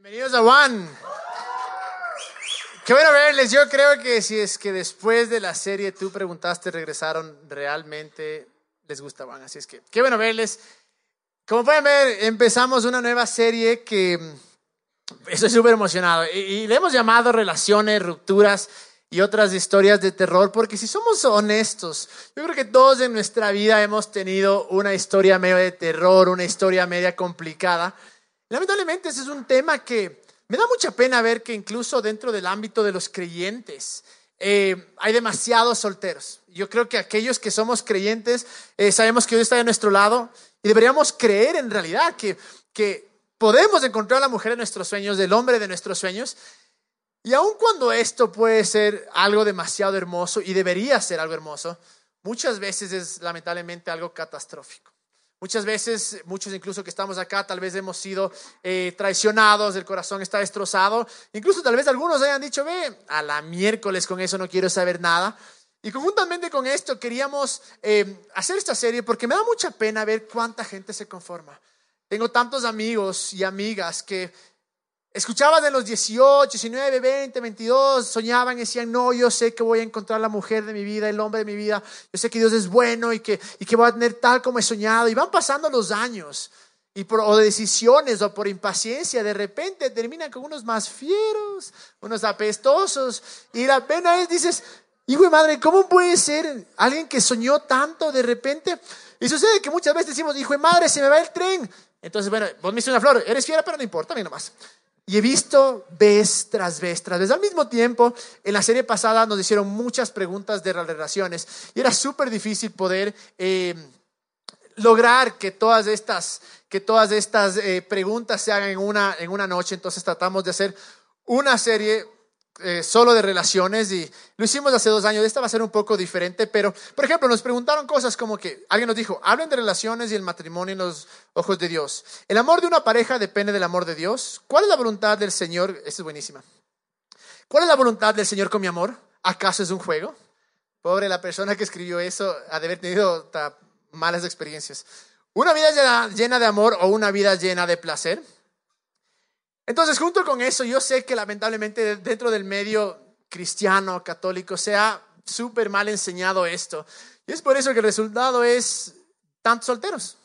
Bienvenidos a One. Qué bueno verles. Yo creo que si es que después de la serie tú preguntaste, regresaron, realmente les gusta One. Así es que qué bueno verles. Como pueden ver, empezamos una nueva serie que mm, estoy súper emocionado y, y le hemos llamado Relaciones, Rupturas y otras historias de terror, porque si somos honestos, yo creo que todos en nuestra vida hemos tenido una historia medio de terror, una historia media complicada. Lamentablemente ese es un tema que me da mucha pena ver que incluso dentro del ámbito de los creyentes eh, hay demasiados solteros. Yo creo que aquellos que somos creyentes eh, sabemos que Dios está de nuestro lado y deberíamos creer en realidad que, que podemos encontrar a la mujer de nuestros sueños, del hombre de nuestros sueños. Y aun cuando esto puede ser algo demasiado hermoso y debería ser algo hermoso, muchas veces es lamentablemente algo catastrófico. Muchas veces, muchos incluso que estamos acá, tal vez hemos sido eh, traicionados, el corazón está destrozado. Incluso tal vez algunos hayan dicho, ve, a la miércoles con eso no quiero saber nada. Y conjuntamente con esto queríamos eh, hacer esta serie porque me da mucha pena ver cuánta gente se conforma. Tengo tantos amigos y amigas que escuchaban de los 18, 19, 20, 22, soñaban y decían, no, yo sé que voy a encontrar la mujer de mi vida, el hombre de mi vida, yo sé que Dios es bueno y que, y que voy a tener tal como he soñado. Y van pasando los años y por o decisiones o por impaciencia, de repente terminan con unos más fieros, unos apestosos. Y la pena es, dices, hijo de madre, ¿cómo puede ser alguien que soñó tanto de repente? Y sucede que muchas veces decimos, hijo de madre, se me va el tren. Entonces, bueno, vos me hiciste una flor, eres fiera, pero no importa, mí nomás. Y he visto vez tras vez tras vez. Al mismo tiempo, en la serie pasada nos hicieron muchas preguntas de relaciones y era súper difícil poder eh, lograr que todas estas, que todas estas eh, preguntas se hagan en una, en una noche. Entonces tratamos de hacer una serie eh, solo de relaciones y lo hicimos hace dos años. Esta va a ser un poco diferente, pero, por ejemplo, nos preguntaron cosas como que alguien nos dijo, hablen de relaciones y el matrimonio en los ojos de Dios. ¿El amor de una pareja depende del amor de Dios? ¿Cuál es la voluntad del Señor? Esta es buenísima. ¿Cuál es la voluntad del Señor con mi amor? ¿Acaso es un juego? Pobre la persona que escribió eso, ha de haber tenido malas experiencias. ¿Una vida llena, de amor o una vida llena de placer? Entonces, junto con eso, yo sé que lamentablemente dentro del medio cristiano, católico, se ha súper mal enseñado esto. Y es por eso que el resultado es tantos solteros.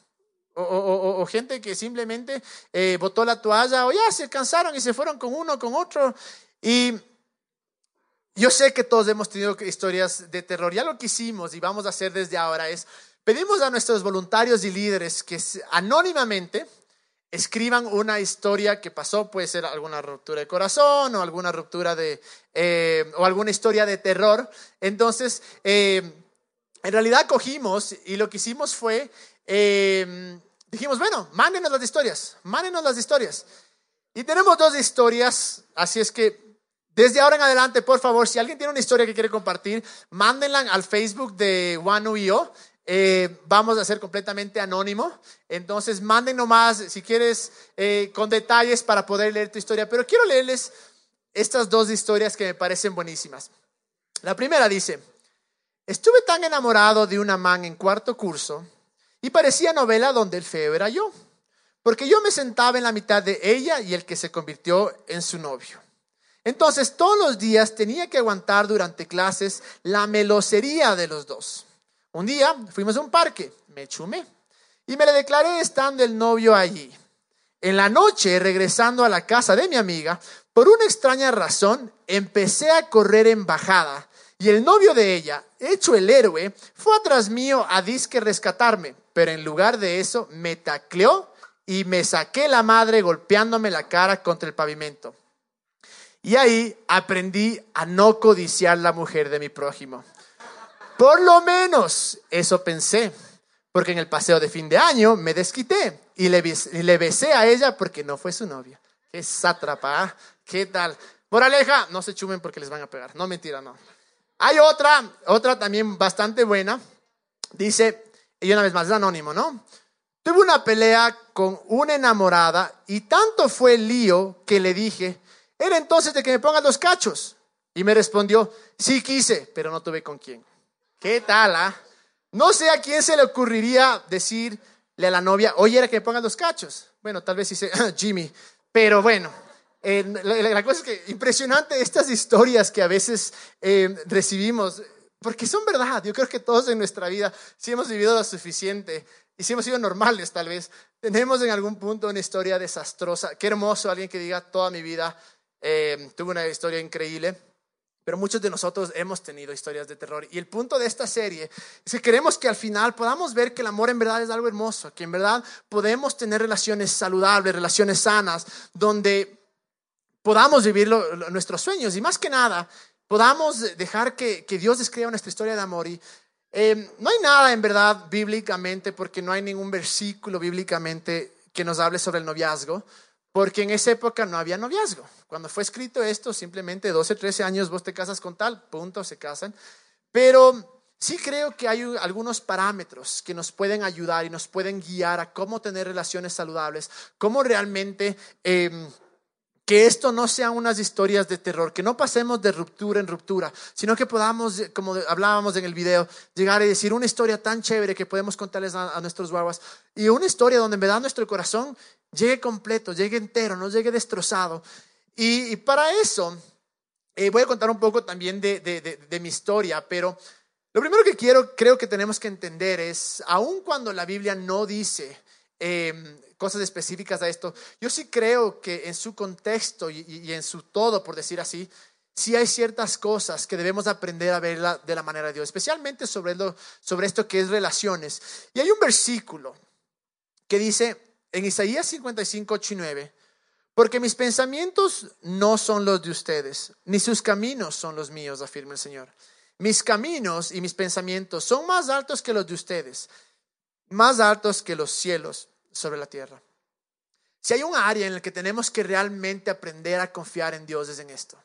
O, gente que simplemente eh, botó la toalla o ya se cansaron y se fueron con uno, con otro. Y yo sé que todos hemos tenido historias de terror. Ya lo que hicimos y vamos a hacer desde ahora es, pedimos a nuestros voluntarios y líderes que anónimamente escriban una historia que pasó, puede ser alguna ruptura de corazón o alguna ruptura de, eh, o alguna historia de terror. Entonces, eh, en realidad cogimos y lo que hicimos fue, eh, dijimos, bueno, mándenos las historias, mándenos las historias. Y tenemos dos historias, así es que desde ahora en adelante, por favor, si alguien tiene una historia que quiere compartir, mándenla al Facebook de OneUIO eh, vamos a ser completamente anónimo. Entonces, manden nomás, si quieres, eh, con detalles para poder leer tu historia. Pero quiero leerles estas dos historias que me parecen buenísimas. La primera dice, estuve tan enamorado de una man en cuarto curso y parecía novela donde el feo era yo, porque yo me sentaba en la mitad de ella y el que se convirtió en su novio. Entonces, todos los días tenía que aguantar durante clases la melosería de los dos. Un día fuimos a un parque, me chumé y me le declaré estando el novio allí. En la noche, regresando a la casa de mi amiga, por una extraña razón, empecé a correr en bajada y el novio de ella, hecho el héroe, fue atrás mío a disque rescatarme, pero en lugar de eso me tacleó y me saqué la madre golpeándome la cara contra el pavimento. Y ahí aprendí a no codiciar la mujer de mi prójimo. Por lo menos eso pensé, porque en el paseo de fin de año me desquité y le, besé a ella porque no fue su novia. Qué sátrapa, ¿ah? ¿qué tal? Moraleja, no se chumen porque les van a pegar. No, mentira, no. Hay otra, otra también bastante buena. Dice, y una vez más, es anónimo, ¿no? Tuve una pelea con una enamorada y tanto fue el lío que le dije, era entonces de que me pongan los cachos. Y me respondió, sí quise, pero no tuve con quién. ¿Qué tal, ah? No sé a quién se le ocurriría decirle a la novia, oye, era que me pongan los cachos. Bueno, tal vez dice Jimmy, pero bueno, la, cosa es que impresionante estas historias que a veces eh, recibimos, porque son verdad. Yo creo que todos en nuestra vida, si hemos vivido lo suficiente y si hemos sido normales tal vez, tenemos en algún punto una historia desastrosa. Qué hermoso alguien que diga toda mi vida eh, tuve una historia increíble. Pero muchos de nosotros hemos tenido historias de terror. Y el punto de esta serie es que queremos que al final podamos ver que el amor en verdad es algo hermoso, que en verdad podemos tener relaciones saludables, relaciones sanas, donde podamos vivir nuestros sueños y más que nada podamos dejar que, Dios escriba nuestra historia de amor. Y em, no hay nada en verdad bíblicamente, porque no hay ningún versículo bíblicamente que nos hable sobre el noviazgo, porque en esa época no había noviazgo. Cuando fue escrito esto, simplemente 12, 13 años vos te casas con tal, punto, se casan. Pero sí creo que hay algunos parámetros que nos pueden ayudar y nos pueden guiar a cómo tener relaciones saludables, cómo realmente... Em, que esto no sean unas historias de terror, que no pasemos de ruptura en ruptura, sino que podamos, como hablábamos en el video, llegar y decir una historia tan chévere que podemos contarles a, nuestros guaguas y una historia donde en verdad nuestro corazón llegue completo, llegue entero, no llegue destrozado. Y, para eso eh, voy a contar un poco también de, mi historia, pero lo primero que quiero, creo que tenemos que entender es, aun cuando la Biblia no dice Em, cosas específicas a esto. Yo sí creo que en su contexto y, en su todo, por decir así, sí hay ciertas cosas que debemos aprender a ver de la manera de Dios, especialmente sobre, lo, sobre esto que es relaciones. Y hay un versículo que dice en Isaías 55, 8 y 9, porque mis pensamientos no son los de ustedes, ni sus caminos son los míos, afirma el Señor. Mis caminos y mis pensamientos son más altos que los de ustedes, más altos que los cielos sobre la tierra. Si hay un área en la que tenemos que realmente aprender a confiar en Dios es en esto.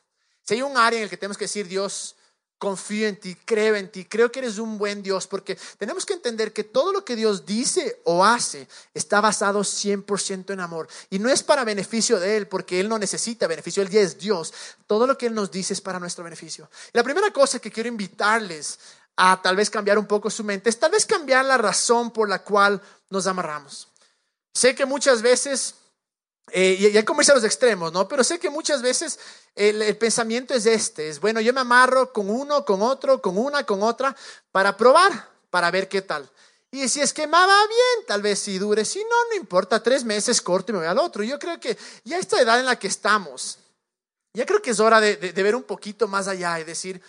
Si hay un área en la que tenemos que decir, Dios, confío en ti, creo en ti, creo que eres un buen Dios, porque tenemos que entender que todo lo que Dios dice o hace está basado 100% en amor. Y no es para beneficio de Él, porque Él no necesita beneficio, Él ya es Dios. Todo lo que Él nos dice es para nuestro beneficio. la primera cosa que quiero invitarles a tal vez cambiar un poco su mente es tal vez cambiar la razón por la cual nos amarramos. Sé que muchas veces, eh, y hay como irse a los extremos, ¿no? Pero sé que muchas veces el, pensamiento es este, es bueno, yo me amarro con uno, con otro, con una, con otra, para probar, para ver qué tal. Y si es que me va bien, tal vez si dure, si no, no importa, tres meses corto y me voy al otro. Yo creo que ya esta edad en la que estamos, ya creo que es hora de ver un poquito más allá y decir,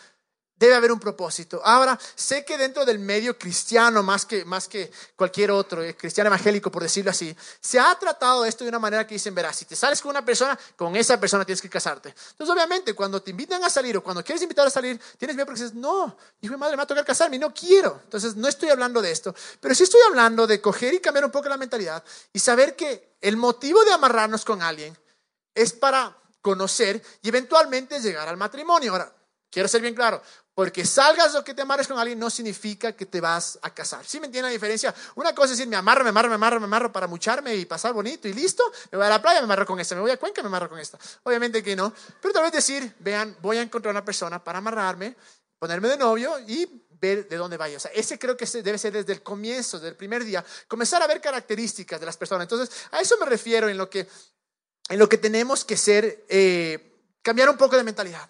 Debe haber un propósito. Ahora, sé que dentro del medio cristiano, más que, más que cualquier otro, eh, cristiano evangélico, por decirlo así, se ha tratado esto de una manera que dicen, verás, si te sales con una persona, con esa persona tienes que casarte. Entonces, obviamente, cuando te invitan a salir o cuando quieres invitar a salir, tienes miedo porque dices, no, hijo de madre, me va a tocar casarme y no quiero. Entonces, no estoy hablando de esto, pero sí estoy hablando de coger y cambiar un poco la mentalidad y saber que el motivo de amarrarnos con alguien es para conocer y eventualmente llegar al matrimonio. Ahora, quiero ser bien claro, porque salgas o que te amarres con alguien no significa que te vas a casar. ¿Sí me entienden la diferencia? Una cosa es decir, me amarro, me amarro, me amarro, me amarro para mucharme y pasar bonito y listo. Me voy a la playa, me amarro con esta. Me voy a Cuenca, me amarro con esta. Obviamente que no. Pero tal vez decir, vean, voy a encontrar una persona para amarrarme, ponerme de novio y ver de dónde vaya. O sea, ese creo que debe ser desde el comienzo, desde el primer día, comenzar a ver características de las personas. Entonces, a eso me refiero en lo que, en lo que tenemos que ser, eh, cambiar un poco de mentalidad.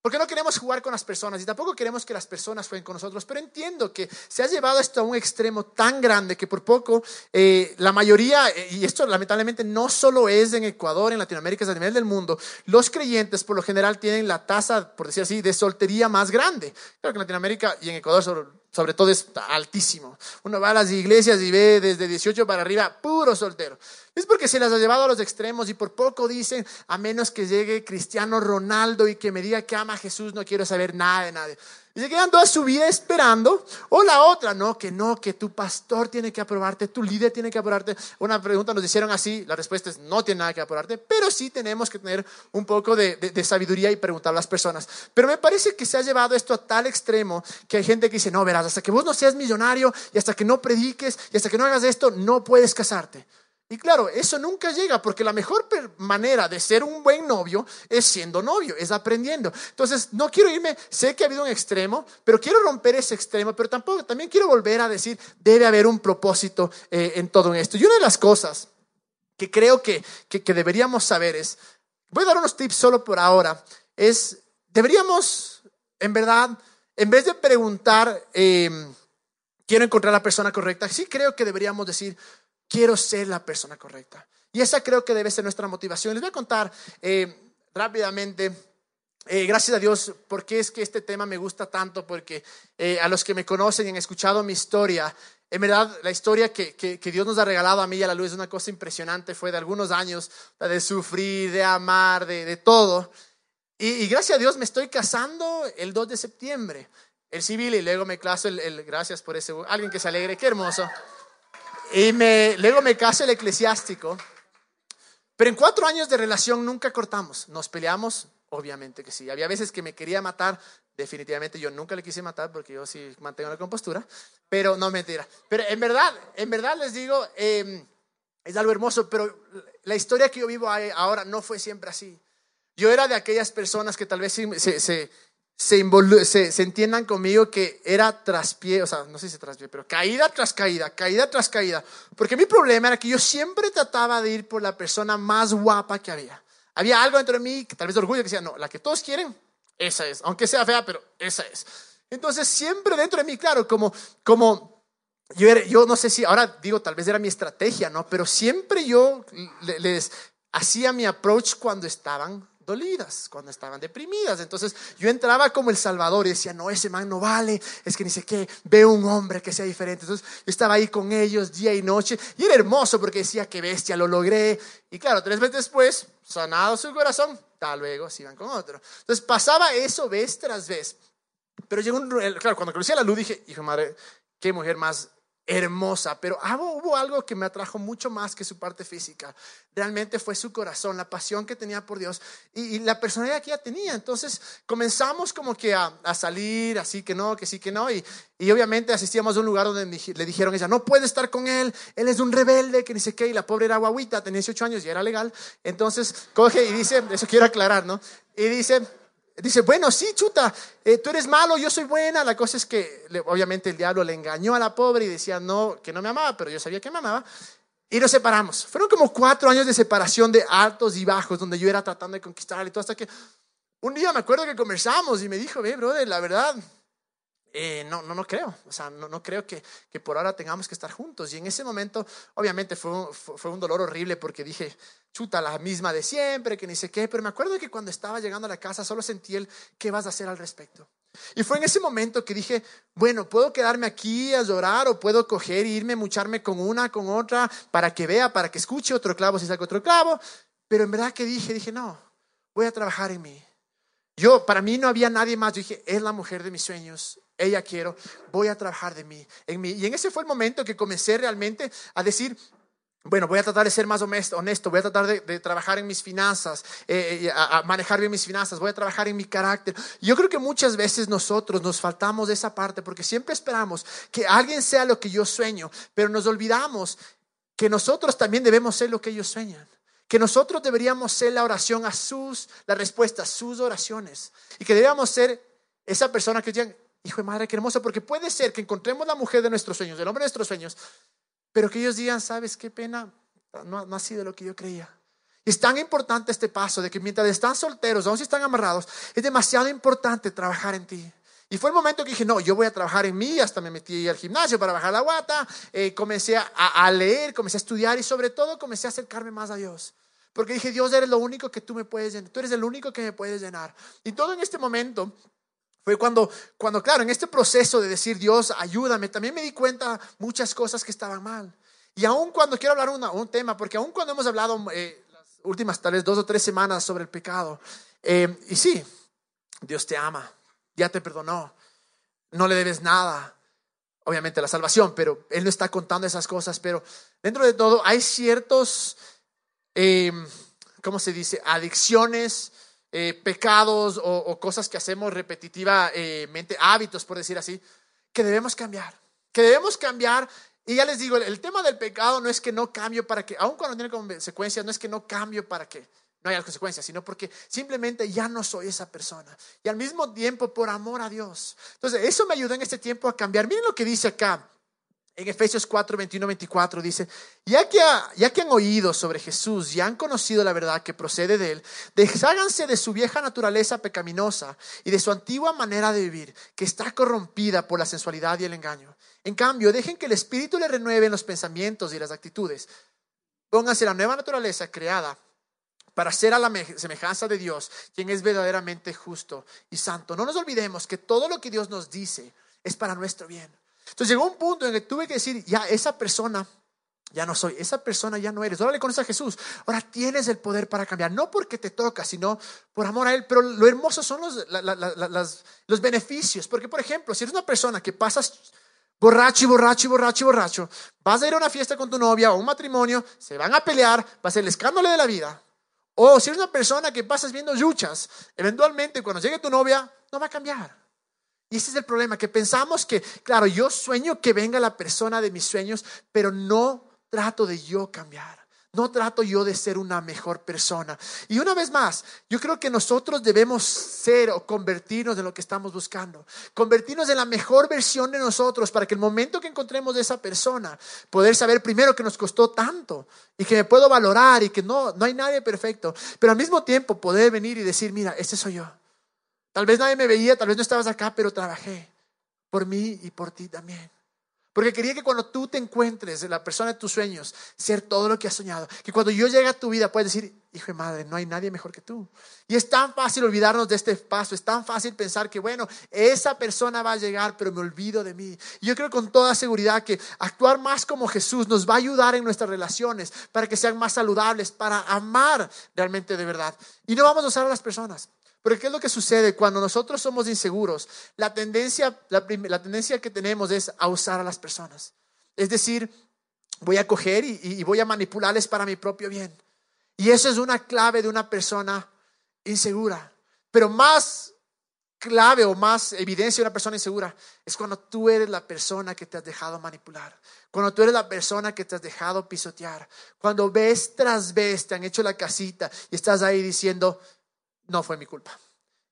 Porque no queremos jugar con las personas y tampoco queremos que las personas jueguen con nosotros. Pero entiendo que se ha llevado esto a un extremo tan grande que por poco eh, la mayoría, eh, y esto lamentablemente no solo es en Ecuador, en Latinoamérica, es a nivel del mundo, los creyentes por lo general tienen la tasa, por decir así, de soltería más grande. Claro que en Latinoamérica y en Ecuador sobre todo es altísimo. Uno va a las iglesias y ve desde 18 para arriba, puro soltero. Es porque se las ha llevado a los extremos y por poco dicen, a menos que llegue Cristiano Ronaldo y que me diga que ama a Jesús, no quiero saber nada de nadie. Quedan toda su vida esperando. O la otra, no, que no, que tu pastor tiene que aprobarte, tu líder tiene que aprobarte. Una pregunta nos hicieron así, la respuesta es no tiene nada que aprobarte, pero sí tenemos que tener un poco de, de, sabiduría y preguntar a las personas. Pero me parece que se ha llevado esto a tal extremo que hay gente que dice, no, verás, hasta que vos no seas millonario y hasta que no prediques y hasta que no hagas esto, no puedes casarte. Y claro, eso nunca llega porque la mejor manera de ser un buen novio es siendo novio, es aprendiendo. Entonces, no quiero irme, sé que ha habido un extremo, pero quiero romper ese extremo, pero tampoco, también quiero volver a decir, debe haber un propósito eh, en todo esto. Y una de las cosas que creo que, que, deberíamos saber es, voy a dar unos tips solo por ahora. Es, deberíamos, en verdad, en vez de preguntar, em, quiero encontrar la persona correcta, sí creo que deberíamos decir, quiero ser la persona correcta. Y esa creo que debe ser nuestra motivación. Les voy a contar eh, rápidamente, eh, gracias a Dios, por qué es que este tema me gusta tanto, porque eh, a los que me conocen y han escuchado mi historia, en verdad, la historia que, que, Dios nos ha regalado a mí y a la luz es una cosa impresionante. Fue de algunos años, de sufrir, de amar, de, de todo. Y, gracias a Dios me estoy casando el 2 de septiembre, el civil, y luego me caso el, el gracias por ese, alguien que se alegre, qué hermoso. Y me, luego me caso el eclesiástico. Pero en cuatro años de relación nunca cortamos. Nos peleamos, obviamente que sí. Había veces que me quería matar. Definitivamente yo nunca le quise matar porque yo sí mantengo la compostura. Pero no mentira. Pero en verdad, en verdad les digo, em, es algo hermoso. Pero la historia que yo vivo ahora no fue siempre así. Yo era de aquellas personas que tal vez se, se, entiendan conmigo que era traspié, o sea, no sé si se traspié, pero caída tras caída, caída tras caída. Porque mi problema era que yo siempre trataba de ir por la persona más guapa que había. Había algo dentro de mí, que tal vez de orgullo, que decía, no, la que todos quieren, esa es, aunque sea fea, pero esa es. Entonces, siempre dentro de mí, claro, como, como yo, yo no sé si, ahora digo, tal vez era mi estrategia, ¿no? Pero siempre yo les hacía mi approach cuando estaban dolidas, cuando estaban deprimidas. Entonces yo entraba como el Salvador y decía, no, ese man no vale, es que ni sé qué, veo un hombre que sea diferente. Entonces yo estaba ahí con ellos día y noche y era hermoso porque decía, qué bestia, lo logré. Y claro, tres veces después, sanado su corazón, tal luego se iban con otro. Entonces pasaba eso vez tras vez. Pero llegó un, claro, cuando conocí a la luz dije, hijo madre, qué mujer más hermosa, pero hubo algo que me atrajo mucho más que su parte física. Realmente fue su corazón, la pasión que tenía por Dios y, la personalidad que ella tenía. Entonces comenzamos como que a, salir, así que no, que sí, que no. Y, obviamente asistíamos a un lugar donde le dijeron ella, no puede estar con él, él es un rebelde, que ni sé qué. Y la pobre era guaguita, tenía 18 años y era legal. Entonces coge y dice, eso quiero aclarar, ¿no? Y dice, Dice, bueno, sí, chuta, eh, tú eres malo, yo soy buena. La cosa es que obviamente el diablo le engañó a la pobre y decía no, que no me amaba, pero yo sabía que me amaba. Y nos separamos. Fueron como cuatro años de separación de altos y bajos, donde yo era tratando de conquistarle y todo, hasta que un día me acuerdo que conversamos y me dijo, ve, brother, la verdad, eh, no, no, no creo, o sea, no, no creo que, que, por ahora tengamos que estar juntos. Y en ese momento, obviamente, fue, fue, un dolor horrible porque dije, chuta, la misma de siempre, que ni sé qué, pero me acuerdo que cuando estaba llegando a la casa solo sentí el, ¿qué vas a hacer al respecto? Y fue en ese momento que dije, bueno, puedo quedarme aquí a llorar o puedo coger e irme, mucharme con una, con otra, para que vea, para que escuche otro clavo si saca otro clavo. Pero en verdad que dije, dije, no, voy a trabajar en mí. Yo, para mí no había nadie más. Yo dije, es la mujer de mis sueños. Ella quiero, voy a trabajar de mí, en mí. Y en ese fue el momento que comencé realmente a decir, bueno, voy a tratar de ser más honesto, voy a tratar de, trabajar en mis finanzas, eh, eh, a, manejar bien mis finanzas, voy a trabajar en mi carácter. Yo creo que muchas veces nosotros nos faltamos de esa parte porque siempre esperamos que alguien sea lo que yo sueño, pero nos olvidamos que nosotros también debemos ser lo que ellos sueñan que nosotros deberíamos ser la oración a sus, la respuesta a sus oraciones. Y que deberíamos ser esa persona que digan, hijo de madre, qué hermoso, porque puede ser que encontremos la mujer de nuestros sueños, el hombre de nuestros sueños, pero que ellos digan, sabes qué pena, no, ha sido lo que yo creía. Es tan importante este paso de que mientras están solteros, aún si están amarrados, es demasiado importante trabajar en ti. Y fue el momento que dije, no, yo voy a trabajar en mí, hasta me metí al gimnasio para bajar la guata, eh, comencé a, a, leer, comencé a estudiar y sobre todo comencé a acercarme más a Dios. Porque dije, Dios, eres lo único que tú me puedes llenar, tú eres el único que me puedes llenar. Y todo en este momento fue cuando, cuando, claro, en este proceso de decir, Dios, ayúdame, también me di cuenta muchas cosas que estaban mal. Y aún cuando quiero hablar una, un tema, porque aún cuando hemos hablado eh, las últimas tal vez dos o tres semanas sobre el pecado, eh, y sí, Dios te ama, ya te perdonó, no le debes nada, obviamente la salvación, pero Él no está contando esas cosas, pero dentro de todo hay ciertos, eh, ¿cómo se dice?, adicciones, eh, pecados o, cosas que hacemos repetitivamente, hábitos, por decir así, que debemos cambiar, que debemos cambiar. Y ya les digo, el tema del pecado no es que no cambio para que, aun cuando tiene consecuencias, no es que no cambio para que no haya consecuencias, sino porque simplemente ya no soy esa persona. Y al mismo tiempo, por amor a Dios. Entonces, eso me ayudó en este tiempo a cambiar. Miren lo que dice acá En Efesios 4, 21, 24 dice, ya que, ya que han oído sobre Jesús y han conocido la verdad que procede de él, desháganse de su vieja naturaleza pecaminosa y de su antigua manera de vivir, que está corrompida por la sensualidad y el engaño. En cambio, dejen que el Espíritu le renueve los pensamientos y las actitudes. Pónganse la nueva naturaleza creada para ser a la semejanza de Dios, quien es verdaderamente justo y santo. No nos olvidemos que todo lo que Dios nos dice es para nuestro bien. Entonces llegó un punto en que tuve que decir, ya esa persona ya no soy, esa persona ya no eres. Ahora le conoces a Jesús. Ahora tienes el poder para cambiar, no porque te toca, sino por amor a Él. Pero lo hermoso son los, los beneficios. Porque, por ejemplo, si eres una persona que pasas borracho y borracho y borracho y borracho, vas a ir a una fiesta con tu novia o un matrimonio, se van a pelear, va a ser el escándalo de la vida. O si eres una persona que pasas viendo luchas, eventualmente cuando llegue tu novia, no va a cambiar. Y ese es el problema, que pensamos que, claro, yo sueño que venga la persona de mis sueños, pero no trato de yo cambiar. No trato yo de ser una mejor persona. Y una vez más, yo creo que nosotros debemos ser o convertirnos en lo que estamos buscando. Convertirnos en la mejor versión de nosotros para que el momento que encontremos de esa persona, poder saber primero que nos costó tanto y que me puedo valorar y que no, no hay nadie perfecto. Pero al mismo tiempo poder venir y decir, mira, este soy yo. Tal vez nadie me veía, tal vez no estabas acá, pero trabajé por mí y por ti también. Porque quería que cuando tú te encuentres en la persona de tus sueños, ser todo lo que has soñado. Que cuando yo llegue a tu vida puedes decir, hijo de madre, no hay nadie mejor que tú. Y es tan fácil olvidarnos de este paso, es tan fácil pensar que, bueno, esa persona va a llegar, pero me olvido de mí. Y yo creo con toda seguridad que actuar más como Jesús nos va a ayudar en nuestras relaciones para que sean más saludables, para amar realmente de verdad. Y no vamos a usar a las personas. Pero ¿qué es lo que sucede cuando nosotros somos inseguros? La tendencia, la, tendencia que tenemos es a usar a las personas. Es decir, voy a coger y, y voy a manipularles para mi propio bien. Y eso es una clave de una persona insegura. Pero más clave o más evidencia de una persona insegura es cuando tú eres la persona que te has dejado manipular, cuando tú eres la persona que te has dejado pisotear, cuando vez tras vez te han hecho la casita y estás ahí diciendo, no fue mi culpa.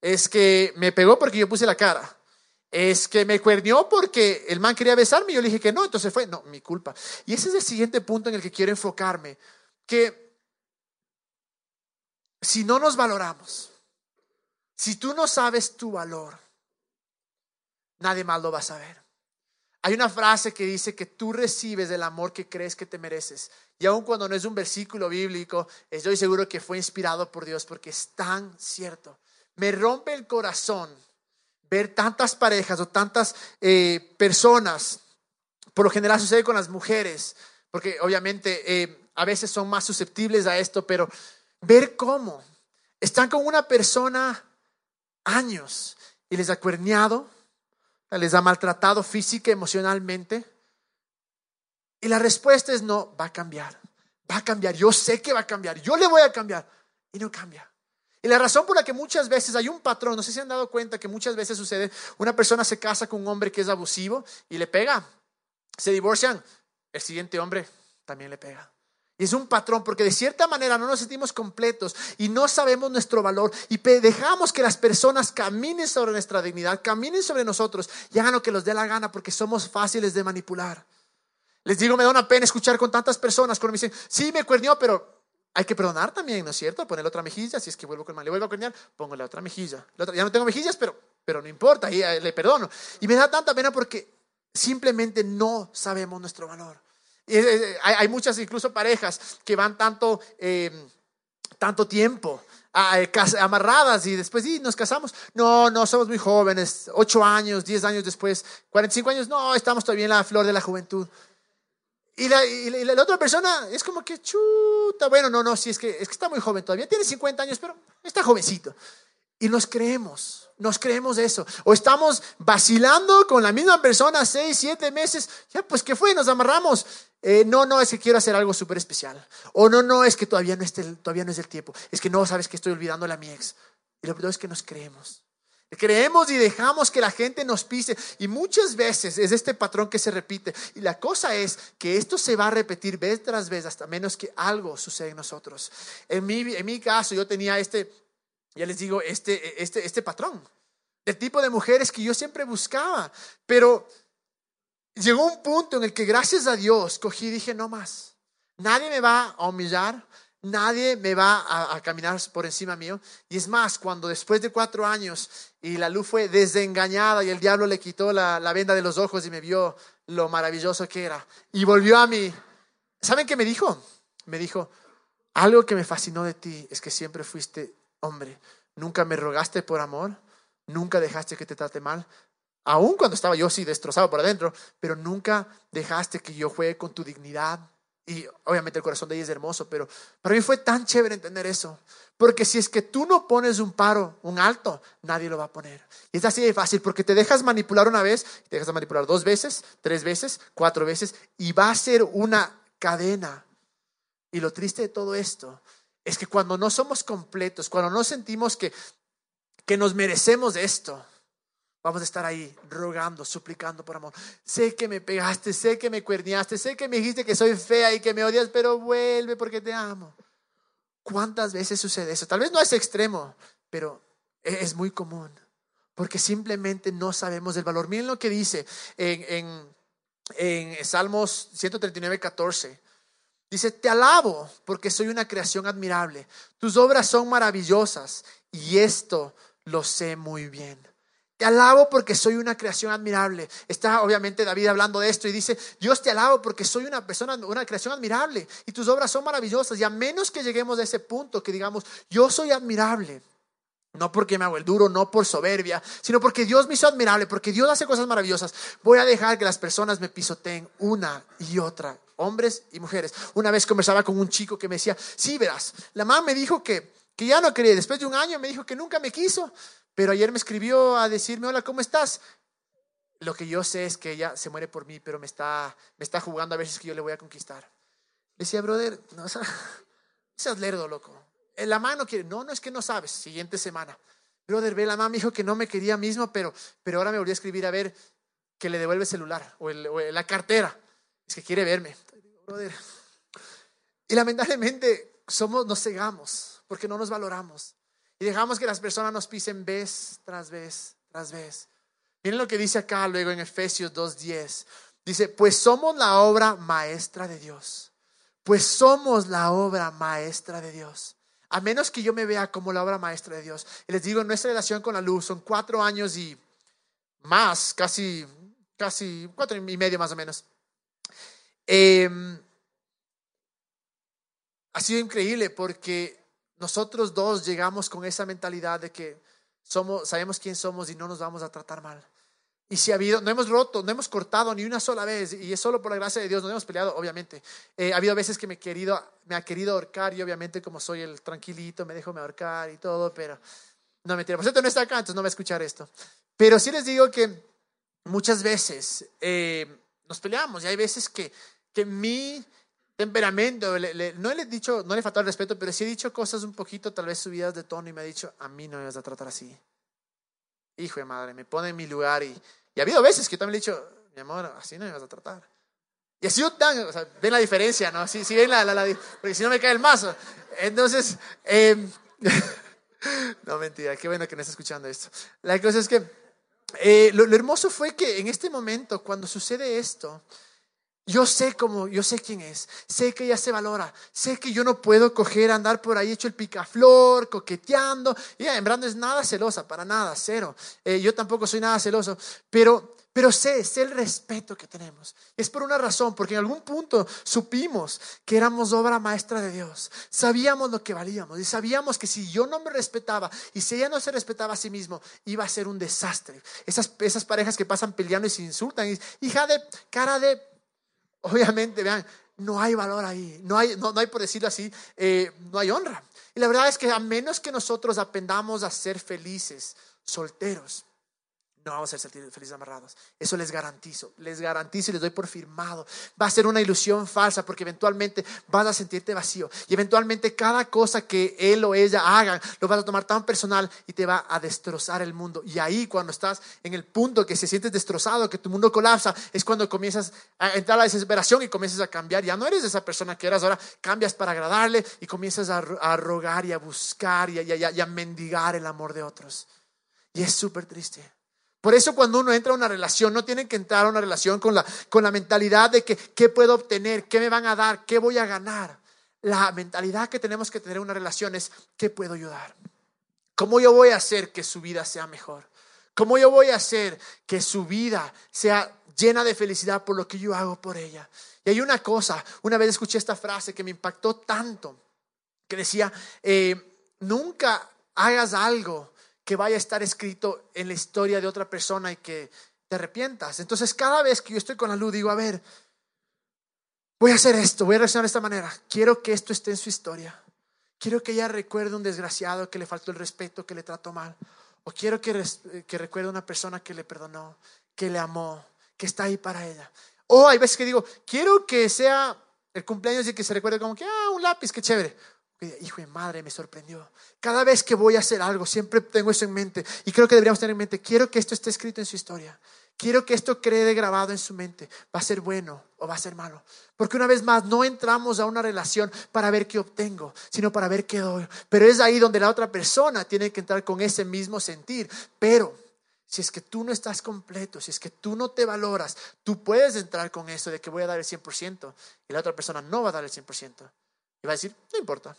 Es que me pegó porque yo puse la cara. Es que me cuernió porque el man quería besarme y yo le dije que no, entonces fue, no, mi culpa. Y ese es el siguiente punto en el que quiero enfocarme, que si no nos valoramos, si tú no sabes tu valor, nadie más lo va a saber. Hay una frase que dice que tú recibes el amor que crees que te mereces. Y aun cuando no es un versículo bíblico, estoy seguro que fue inspirado por Dios porque es tan cierto. Me rompe el corazón ver tantas parejas o tantas eh, personas, por lo general sucede con las mujeres, porque obviamente eh, a veces son más susceptibles a esto, pero ver cómo están con una persona años y les ha cuerneado, les ha maltratado física, emocionalmente, y la respuesta es no, va a cambiar, va a cambiar, yo sé que va a cambiar, yo le voy a cambiar y no cambia. Y la razón por la que muchas veces hay un patrón, no sé si han dado cuenta que muchas veces sucede, una persona se casa con un hombre que es abusivo y le pega, se divorcian, el siguiente hombre también le pega. Y es un patrón porque de cierta manera no nos sentimos completos y no sabemos nuestro valor y dejamos que las personas caminen sobre nuestra dignidad, caminen sobre nosotros y hagan lo que les dé la gana porque somos fáciles de manipular. Les digo, me da una pena escuchar con tantas personas cuando me dicen, sí, me cuernió, pero hay que perdonar también, ¿no es cierto? Ponerle otra mejilla, si es que vuelvo con mal, le vuelvo a cuernear, pongo la otra mejilla. ya no tengo mejillas, pero, pero no importa, ahí le perdono. Y me da tanta pena porque simplemente no sabemos nuestro valor. Y, hay, muchas incluso parejas que van tanto, eh, tanto tiempo amarradas y después sí, nos casamos. No, no, somos muy jóvenes, ocho años, diez años después, 45 años, no, estamos todavía en la flor de la juventud. Y la, y la, otra persona es como que chuta, bueno, no, no, sí, es que, es que está muy joven todavía, tiene 50 años, pero está jovencito. Y nos creemos, nos creemos eso. O estamos vacilando con la misma persona seis, siete meses. Ya, pues, ¿qué fue? Nos amarramos. Eh, no, no, es que quiero hacer algo súper especial. O no, no, es que todavía no, es el, todavía no es el tiempo. Es que no, sabes que estoy olvidando a mi ex. Y lo peor es que nos creemos. Creemos y dejamos que la gente nos pise. Y muchas veces es este patrón que se repite. Y la cosa es que esto se va a repetir vez tras vez hasta menos que algo suceda en nosotros. En mi, en mi caso yo tenía este, ya les digo, este, este, este patrón. Del tipo de mujeres que yo siempre buscaba. Pero llegó un punto en el que gracias a Dios cogí y dije, no más. Nadie me va a humillar, nadie me va a, caminar por encima mío. Y es más, cuando después de cuatro años y la luz fue desengañada y el diablo le quitó la, la venda de los ojos y me vio lo maravilloso que era y volvió a mí, ¿saben qué me dijo? Me dijo, algo que me fascinó de ti es que siempre fuiste hombre. Nunca me rogaste por amor, nunca dejaste que te trate mal, aun cuando estaba yo así destrozado por adentro, pero nunca dejaste que yo juegue con tu dignidad. Y obviamente el corazón de ella es hermoso, pero para mí fue tan chévere entender eso. Porque si es que tú no pones un paro, un alto, nadie lo va a poner. Y es así de fácil, porque te dejas manipular una vez, te dejas manipular dos veces, tres veces, cuatro veces, y va a ser una cadena. Y lo triste de todo esto es que cuando no somos completos, cuando no sentimos que, que nos merecemos esto, Vamos a estar ahí rogando, suplicando por amor. Sé que me pegaste, sé que me cuerniaste, sé que me dijiste que soy fea y que me odias, pero vuelve porque te amo. ¿Cuántas veces sucede eso? Tal vez no es extremo, pero es muy común. Porque simplemente no sabemos el valor. Miren lo que dice en, en, en Salmos 139, 14. Dice, te alabo porque soy una creación admirable. Tus obras son maravillosas y esto lo sé muy bien. Te alabo porque soy una creación admirable. Está obviamente David hablando de esto y dice, Dios te alabo porque soy una persona, una creación admirable y tus obras son maravillosas. Y a menos que lleguemos a ese punto que digamos, yo soy admirable, no porque me hago el duro, no por soberbia, sino porque Dios me hizo admirable, porque Dios hace cosas maravillosas. Voy a dejar que las personas me pisoteen una y otra, hombres y mujeres. Una vez conversaba con un chico que me decía, sí, verás, la mamá me dijo que, que ya no quería, después de un año me dijo que nunca me quiso, pero ayer me escribió a decirme, hola, ¿cómo estás? Lo que yo sé es que ella se muere por mí, pero me está, me está jugando a veces que yo le voy a conquistar. Le decía, brother, no, o sea, seas lerdo, loco. La mano quiere, no, no es que no sabes, siguiente semana. Brother, ve, la mamá me dijo que no me quería mismo, pero, pero ahora me volvió a escribir a ver que le devuelve el celular o, la cartera. Es que quiere verme. Y lamentablemente somos, nos cegamos porque no nos valoramos. Y dejamos que las personas nos pisen vez tras vez tras vez. Miren lo que dice acá luego en Efesios 2.10. Dice, pues somos la obra maestra de Dios. Pues somos la obra maestra de Dios. A menos que yo me vea como la obra maestra de Dios. Y les digo, nuestra relación con la luz son cuatro años y más, casi, casi cuatro y medio más o menos. Em, ha sido increíble porque nosotros dos llegamos con esa mentalidad de que somos, sabemos quién somos y no nos vamos a tratar mal. Y si ha habido, no hemos roto, no hemos cortado ni una sola vez, y es solo por la gracia de Dios, no hemos peleado, obviamente. Eh, ha habido veces que me, querido, me ha querido ahorcar y obviamente como soy el tranquilito, me dejo me ahorcar y todo, pero no mentira. Por cierto, no está acá, entonces no va a escuchar esto. Pero sí les digo que muchas veces eh, nos peleamos y hay veces que, que mi temperamento, no le he dicho, no le he faltado el respeto, pero sí he dicho cosas un poquito tal vez subidas de tono y me ha dicho, a mí no me vas a tratar así. Hijo de madre, me pone en mi lugar y, ha habido veces que también le he dicho, mi amor, así no me vas a tratar. Y así tan, o sea, ven la diferencia, ¿no? Sí, sí ven la, la, porque si no me cae el mazo. Entonces, eh, no mentira, qué bueno que no está escuchando esto. La cosa es que eh, lo hermoso fue que en este momento, cuando sucede esto, yo sé cómo, yo sé quién es, sé que ella se valora, sé que yo no puedo coger, andar por ahí hecho el picaflor, coqueteando. Y en verdad no es nada celosa, para nada, cero. Eh, yo tampoco soy nada celoso, pero, pero sé, sé el respeto que tenemos. Es por una razón, porque en algún punto supimos que éramos obra maestra de Dios. Sabíamos lo que valíamos y sabíamos que si yo no me respetaba y si ella no se respetaba a sí mismo, iba a ser un desastre. Esas, esas parejas que pasan peleando y se insultan, y, hija de cara de obviamente, vean, no hay valor ahí, no hay, no, hay por decirlo así, eh, no hay honra. Y la verdad es que a menos que nosotros aprendamos a ser felices, solteros, no vamos a ser felices amarrados. Eso les garantizo, les garantizo y les doy por firmado. Va a ser una ilusión falsa porque eventualmente vas a sentirte vacío y eventualmente cada cosa que él o ella hagan lo vas a tomar tan personal y te va a destrozar el mundo. Y ahí cuando estás en el punto que se sientes destrozado, que tu mundo colapsa, es cuando comienzas a entrar a la desesperación y comienzas a cambiar. Ya no eres esa persona que eras ahora, cambias para agradarle y comienzas a, rogar y a buscar y a mendigar el amor de otros. Y es súper triste. Por eso cuando uno entra a una relación, no tiene que entrar a una relación con la, con la mentalidad de que qué puedo obtener, qué me van a dar, qué voy a ganar. La mentalidad que tenemos que tener en una relación es qué puedo ayudar. ¿Cómo yo voy a hacer que su vida sea mejor? ¿Cómo yo voy a hacer que su vida sea llena de felicidad por lo que yo hago por ella? Y hay una cosa, una vez escuché esta frase que me impactó tanto, que decía, eh, nunca hagas algo que vaya a estar escrito en la historia de otra persona y que te arrepientas. Entonces cada vez que yo estoy con la luz digo, a ver, voy a hacer esto, voy a reaccionar de esta manera, quiero que esto esté en su historia. Quiero que ella recuerde un desgraciado que le faltó el respeto, que le trató mal. O quiero que, que recuerde una persona que le perdonó, que le amó, que está ahí para ella. O hay veces que digo, quiero que sea el cumpleaños y que se recuerde como que, ah, un lápiz, qué chévere. Hijo de madre, me sorprendió. Cada vez que voy a hacer algo, siempre tengo eso en mente. Y creo que deberíamos tener en mente, quiero que esto esté escrito en su historia. Quiero que esto quede grabado en su mente. ¿Va a ser bueno o va a ser malo? Porque una vez más, no entramos a una relación para ver qué obtengo, sino para ver qué doy. Pero es ahí donde la otra persona tiene que entrar con ese mismo sentir. Pero si es que tú no estás completo, si es que tú no te valoras, tú puedes entrar con eso de que voy a dar el 100% y la otra persona no va a dar el 100%. Va a decir, no importa,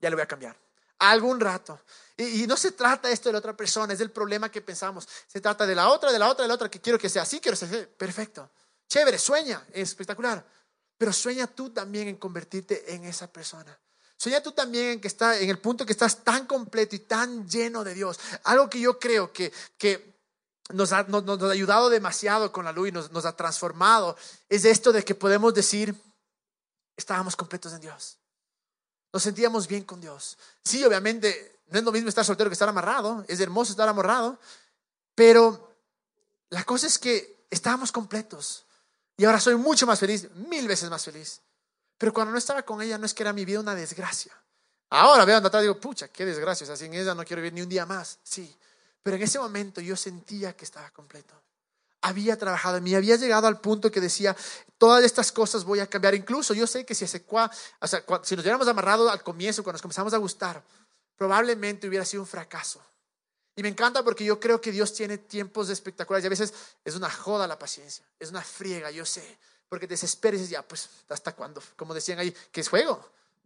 ya le voy a cambiar. Algún rato. Y, no se trata esto de la otra persona, es del problema que pensamos. Se trata de la otra, de la otra, de la otra, que quiero que sea así, quiero que sea perfecto. Chévere, sueña, es espectacular. Pero sueña tú también en convertirte en esa persona. Sueña tú también en que está en el punto que estás tan completo y tan lleno de Dios. Algo que yo creo que, que nos, ha, nos, ha ayudado demasiado con la luz y nos, nos ha transformado es esto de que podemos decir, estábamos completos en Dios. Nos sentíamos bien con Dios. Sí, obviamente, no es lo mismo estar soltero que estar amarrado. Es hermoso estar amarrado. Pero la cosa es que estábamos completos. Y ahora soy mucho más feliz, mil veces más feliz. Pero cuando no estaba con ella, no es que era mi vida una desgracia. Ahora veo atrás y digo, pucha, qué desgracia. O sea, sin ella no quiero vivir ni un día más. Sí. Pero en ese momento yo sentía que estaba completo había trabajado en mí, había llegado al punto que decía, todas estas cosas voy a cambiar. Incluso yo sé que si, ese, o sea, si nos hubiéramos amarrado al comienzo, cuando nos comenzamos a gustar, probablemente hubiera sido un fracaso. Y me encanta porque yo creo que Dios tiene tiempos espectaculares y a veces es una joda la paciencia, es una friega, yo sé, porque desesperes y ya, pues, ¿hasta cuándo? Como decían ahí, que es juego,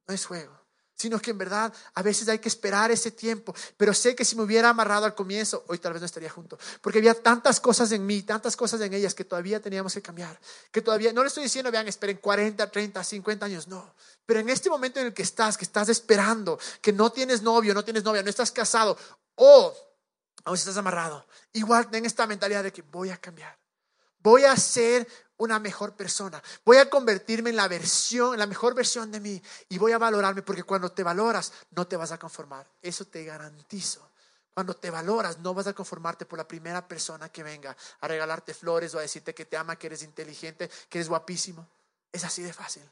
no es juego sino que en verdad a veces hay que esperar ese tiempo. Pero sé que si me hubiera amarrado al comienzo, hoy tal vez no estaría junto, porque había tantas cosas en mí, tantas cosas en ellas que todavía teníamos que cambiar, que todavía, no le estoy diciendo, vean, esperen 40, 30, 50 años, no. Pero en este momento en el que estás, que estás esperando, que no tienes novio, no tienes novia, no estás casado, o aún estás amarrado, igual ten esta mentalidad de que voy a cambiar. Voy a ser una mejor persona. Voy a convertirme en la versión, la mejor versión de mí y voy a valorarme porque cuando te valoras no te vas a conformar. Eso te garantizo. Cuando te valoras no vas a conformarte por la primera persona que venga a regalarte flores o a decirte que te ama, que eres inteligente, que eres guapísimo. Es así de fácil.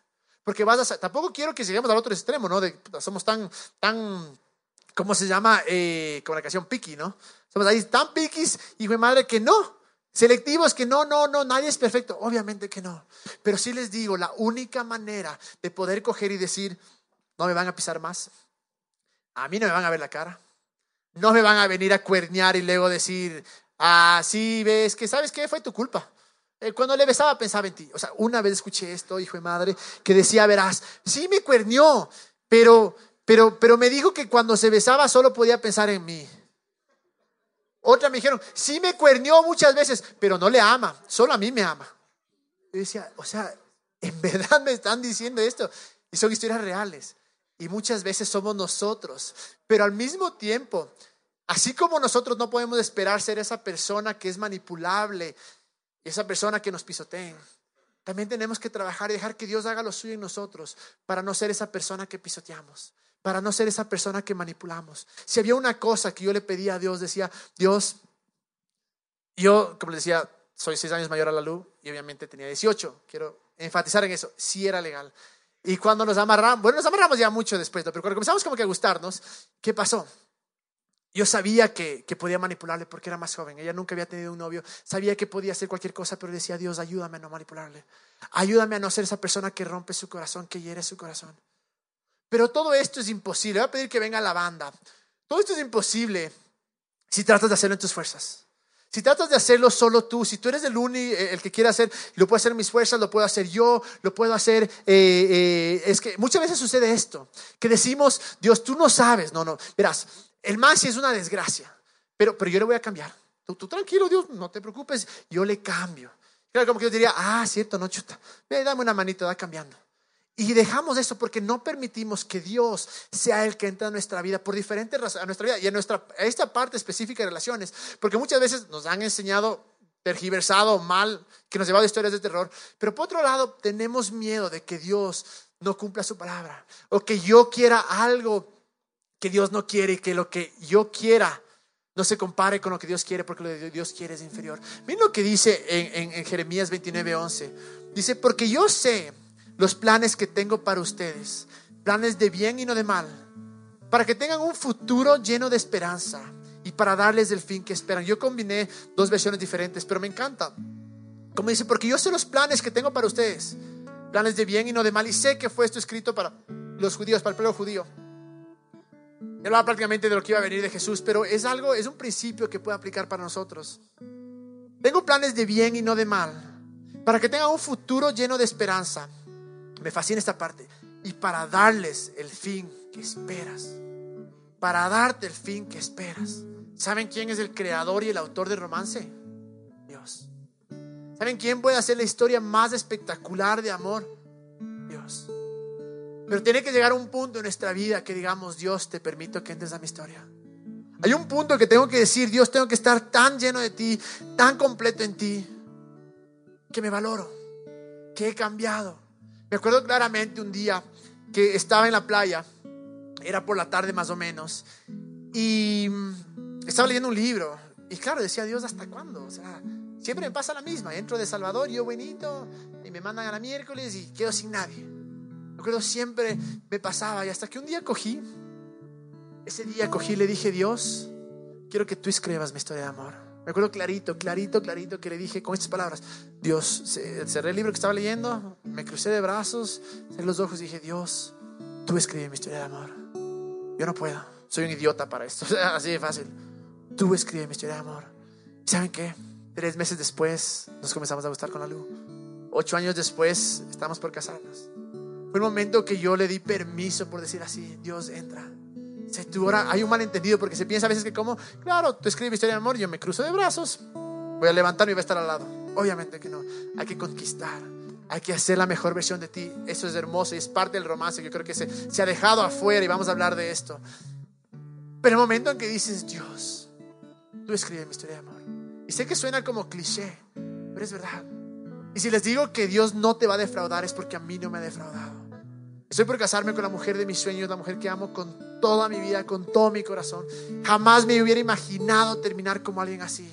Porque vas a, tampoco quiero que lleguemos al otro extremo, ¿no? De, somos tan, tan, ¿cómo se llama? Eh, comunicación piqui, ¿no? Somos ahí tan piquis, hijo de madre, que no. Selectivos que no, no, no, nadie es perfecto. Obviamente que no. Pero sí les digo, la única manera de poder coger y decir, no me van a pisar más. A mí no me van a ver la cara. No me van a venir a cuernear y luego decir, ah, ves que, ¿sabes qué? Fue tu culpa. Eh, cuando le besaba pensaba en ti. O sea, una vez escuché esto, hijo de madre, que decía, verás, sí me cuernió, pero, pero, pero me dijo que cuando se besaba solo podía pensar en mí. Otra me dijeron, sí me cuernió muchas veces, pero no le ama, solo a mí me ama. Yo decía, o sea, en verdad me están diciendo esto. Y son historias reales. Y muchas veces somos nosotros. Pero al mismo tiempo, así como nosotros no podemos esperar ser esa persona que es manipulable, esa persona que nos pisoteen, también tenemos que trabajar y dejar que Dios haga lo suyo en nosotros para no ser esa persona que pisoteamos para no ser esa persona que manipulamos. Si había una cosa que yo le pedía a Dios, decía, Dios, yo, como le decía, soy seis años mayor a la luz y obviamente tenía 18. Quiero enfatizar en eso, sí era legal. Y cuando nos amarramos, bueno, nos amarramos ya mucho después, pero cuando comenzamos como que a gustarnos, ¿qué pasó? Yo sabía que, que, podía manipularle porque era más joven. Ella nunca había tenido un novio. Sabía que podía hacer cualquier cosa, pero decía, Dios, ayúdame a no manipularle. Ayúdame a no ser esa persona que rompe su corazón, que hiere su corazón. Pero todo esto es imposible. Voy a pedir que venga la banda. Todo esto es imposible si tratas de hacerlo en tus fuerzas. Si tratas de hacerlo solo tú, si tú eres el único, eh, el que quiere hacer, lo puedo hacer mis fuerzas, lo puedo hacer yo, lo puedo hacer. Eh, eh, es que muchas veces sucede esto, que decimos, Dios, tú no sabes. No, no, verás, el más es una desgracia, pero, pero yo le voy a cambiar. Tú, tú, tranquilo, Dios, no te preocupes, yo le cambio. Claro, como que yo diría, ah, cierto, no, chuta, ve, dame una manito, va cambiando. Y dejamos eso porque no permitimos que Dios sea el que entra a nuestra vida por diferentes razones, a nuestra vida y a, nuestra, a esta parte específica de relaciones. Porque muchas veces nos han enseñado tergiversado mal, que nos lleva a historias de terror. Pero por otro lado, tenemos miedo de que Dios no cumpla su palabra o que yo quiera algo que Dios no quiere y que lo que yo quiera no se compare con lo que Dios quiere porque lo que Dios quiere es inferior. Miren lo que dice en, Jeremías 29, 11. Dice, porque yo sé los planes que tengo para ustedes, planes de bien y no de mal, para que tengan un futuro lleno de esperanza y para darles el fin que esperan. Yo combiné dos versiones diferentes, pero me encanta. Como dice, porque yo sé los planes que tengo para ustedes, planes de bien y no de mal, y sé que fue esto escrito para los judíos, para el pueblo judío. Él prácticamente de lo que iba a venir de Jesús, pero es algo, es un principio que puede aplicar para nosotros. Tengo planes de bien y no de mal, para que tengan un futuro lleno de esperanza. Me fascina esta parte. Y para darles el fin que esperas. Para darte el fin que esperas. ¿Saben quién es el creador y el autor del romance? Dios. ¿Saben quién puede hacer la historia más espectacular de amor? Dios. Pero tiene que llegar un punto en nuestra vida que digamos, Dios, te permito que entres a mi historia. Hay un punto que tengo que decir, Dios, tengo que estar tan lleno de ti, tan completo en ti, que me valoro, que he cambiado, me acuerdo claramente un día que estaba en la playa, era por la tarde más o menos, y estaba leyendo un libro. Y claro, decía Dios, ¿hasta cuándo? O sea, siempre me pasa la misma. Entro de Salvador, yo buenito, y me mandan a la miércoles y quedo sin nadie. Me acuerdo siempre me pasaba, y hasta que un día cogí, ese día cogí y le dije, Dios, quiero que tú escribas mi historia de amor. Me acuerdo clarito, clarito, clarito que le dije con estas palabras, Dios, cerré el libro que estaba leyendo, me crucé de brazos, cerré los ojos y dije, Dios, tú escribe mi historia de amor. Yo no puedo, soy un idiota para esto, así de fácil. Tú escribe mi historia de amor. ¿Y saben qué? Tres meses después nos comenzamos a gustar con la luz. Ocho años después estamos por casarnos. Fue el momento que yo le di permiso por decir así, Dios entra hay un malentendido porque se piensa a veces que como, claro, tú escribes historia de amor, yo me cruzo de brazos, voy a levantarme y voy a estar al lado. Obviamente que no, hay que conquistar, hay que hacer la mejor versión de ti. Eso es hermoso y es parte del romance yo creo que se, se ha dejado afuera y vamos a hablar de esto. Pero el momento en que dices, Dios, tú escribes mi historia de amor. Y sé que suena como cliché, pero es verdad. Y si les digo que Dios no te va a defraudar es porque a mí no me ha defraudado. Estoy por casarme con la mujer de mis sueños, la mujer que amo con toda mi vida, con todo mi corazón. Jamás me hubiera imaginado terminar como alguien así.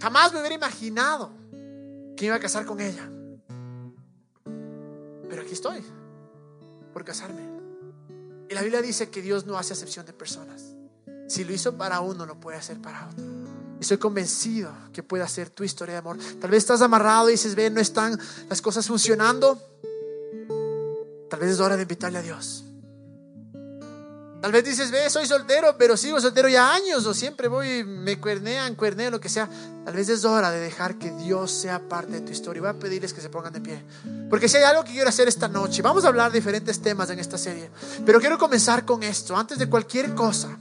Jamás me hubiera imaginado que iba a casar con ella. Pero aquí estoy, por casarme. Y la Biblia dice que Dios no hace acepción de personas. Si lo hizo para uno, lo puede hacer para otro. Y estoy convencido que puede hacer tu historia de amor. Tal vez estás amarrado y dices, ve, no están las cosas funcionando. Tal vez es hora de invitarle a Dios. Tal vez dices, ve, soy soltero, pero sigo soltero ya años, o siempre voy, me cuernean, cuerneo, lo que sea. Tal vez es hora de dejar que Dios sea parte de tu historia. Voy a pedirles que se pongan de pie. Porque si hay algo que quiero hacer esta noche, vamos a hablar de diferentes temas en esta serie. Pero quiero comenzar con esto, antes de cualquier cosa.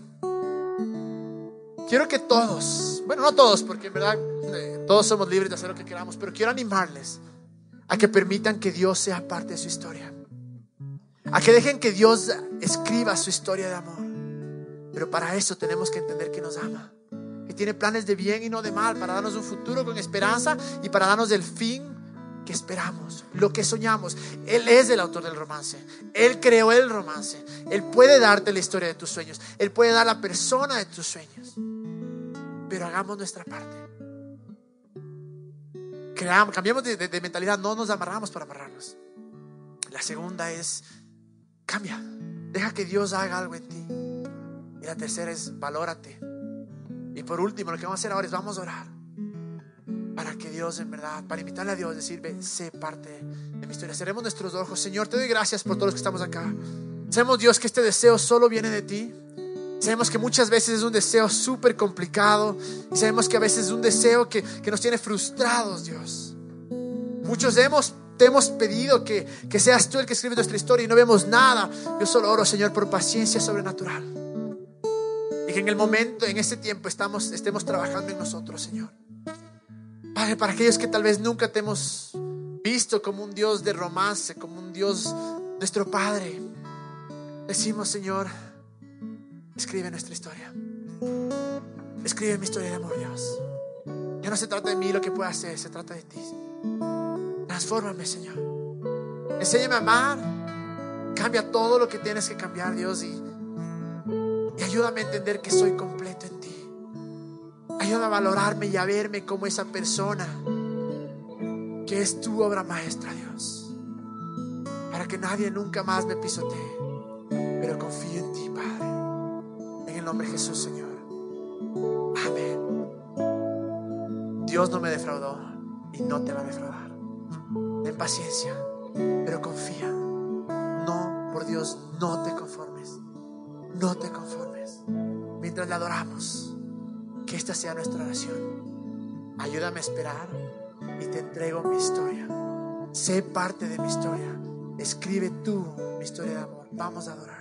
Quiero que todos, bueno, no todos, porque en verdad eh, todos somos libres de hacer lo que queramos, pero quiero animarles a que permitan que Dios sea parte de su historia. A que dejen que Dios escriba su historia de amor. Pero para eso tenemos que entender que nos ama. Que tiene planes de bien y no de mal. Para darnos un futuro con esperanza y para darnos el fin que esperamos. Lo que soñamos. Él es el autor del romance. Él creó el romance. Él puede darte la historia de tus sueños. Él puede dar la persona de tus sueños. Pero hagamos nuestra parte. Creamos, cambiamos de, de mentalidad. No nos amarramos para amarrarnos. La segunda es Cambia. Deja que Dios haga algo en ti. Y la tercera es valórate. Y por último, lo que vamos a hacer ahora es vamos a orar. Para que Dios en verdad, para invitarle a Dios, decir, sé parte de mi historia. Cerremos nuestros ojos. Señor, te doy gracias por todos los que estamos acá. Sabemos Dios que este deseo solo viene de ti. Sabemos que muchas veces es un deseo súper complicado sabemos que a veces es un deseo que, que nos tiene frustrados, Dios. Muchos hemos, te hemos pedido que, que seas tú el que escribe nuestra historia y no vemos nada. Yo solo oro, Señor, por paciencia sobrenatural. Y que en el momento, en este tiempo, estamos, estemos trabajando en nosotros, Señor. Padre, para aquellos que tal vez nunca te hemos visto como un Dios de romance, como un Dios, nuestro Padre, decimos, Señor, escribe nuestra historia. Escribe mi historia de amor, Dios. Ya no se trata de mí lo que pueda hacer, se trata de ti. Transfórmame, Señor. Enséñame a amar. Cambia todo lo que tienes que cambiar, Dios, y, ayúdame a entender que soy completo en ti. Ayúdame a valorarme y a verme como esa persona que es tu obra maestra, Dios. Para que nadie nunca más me pisotee. Pero confío en ti, Padre. En el nombre de Jesús, Señor. Amén. Dios no me defraudó y no te va a defraudar. Ten paciencia, pero confía. No, por Dios, no te conformes. No te conformes. Mientras le adoramos que esta sea nuestra oración. Ayúdame a esperar y te entrego mi historia. Sé parte de mi historia. Escribe tú mi historia de amor. Vamos a adorar.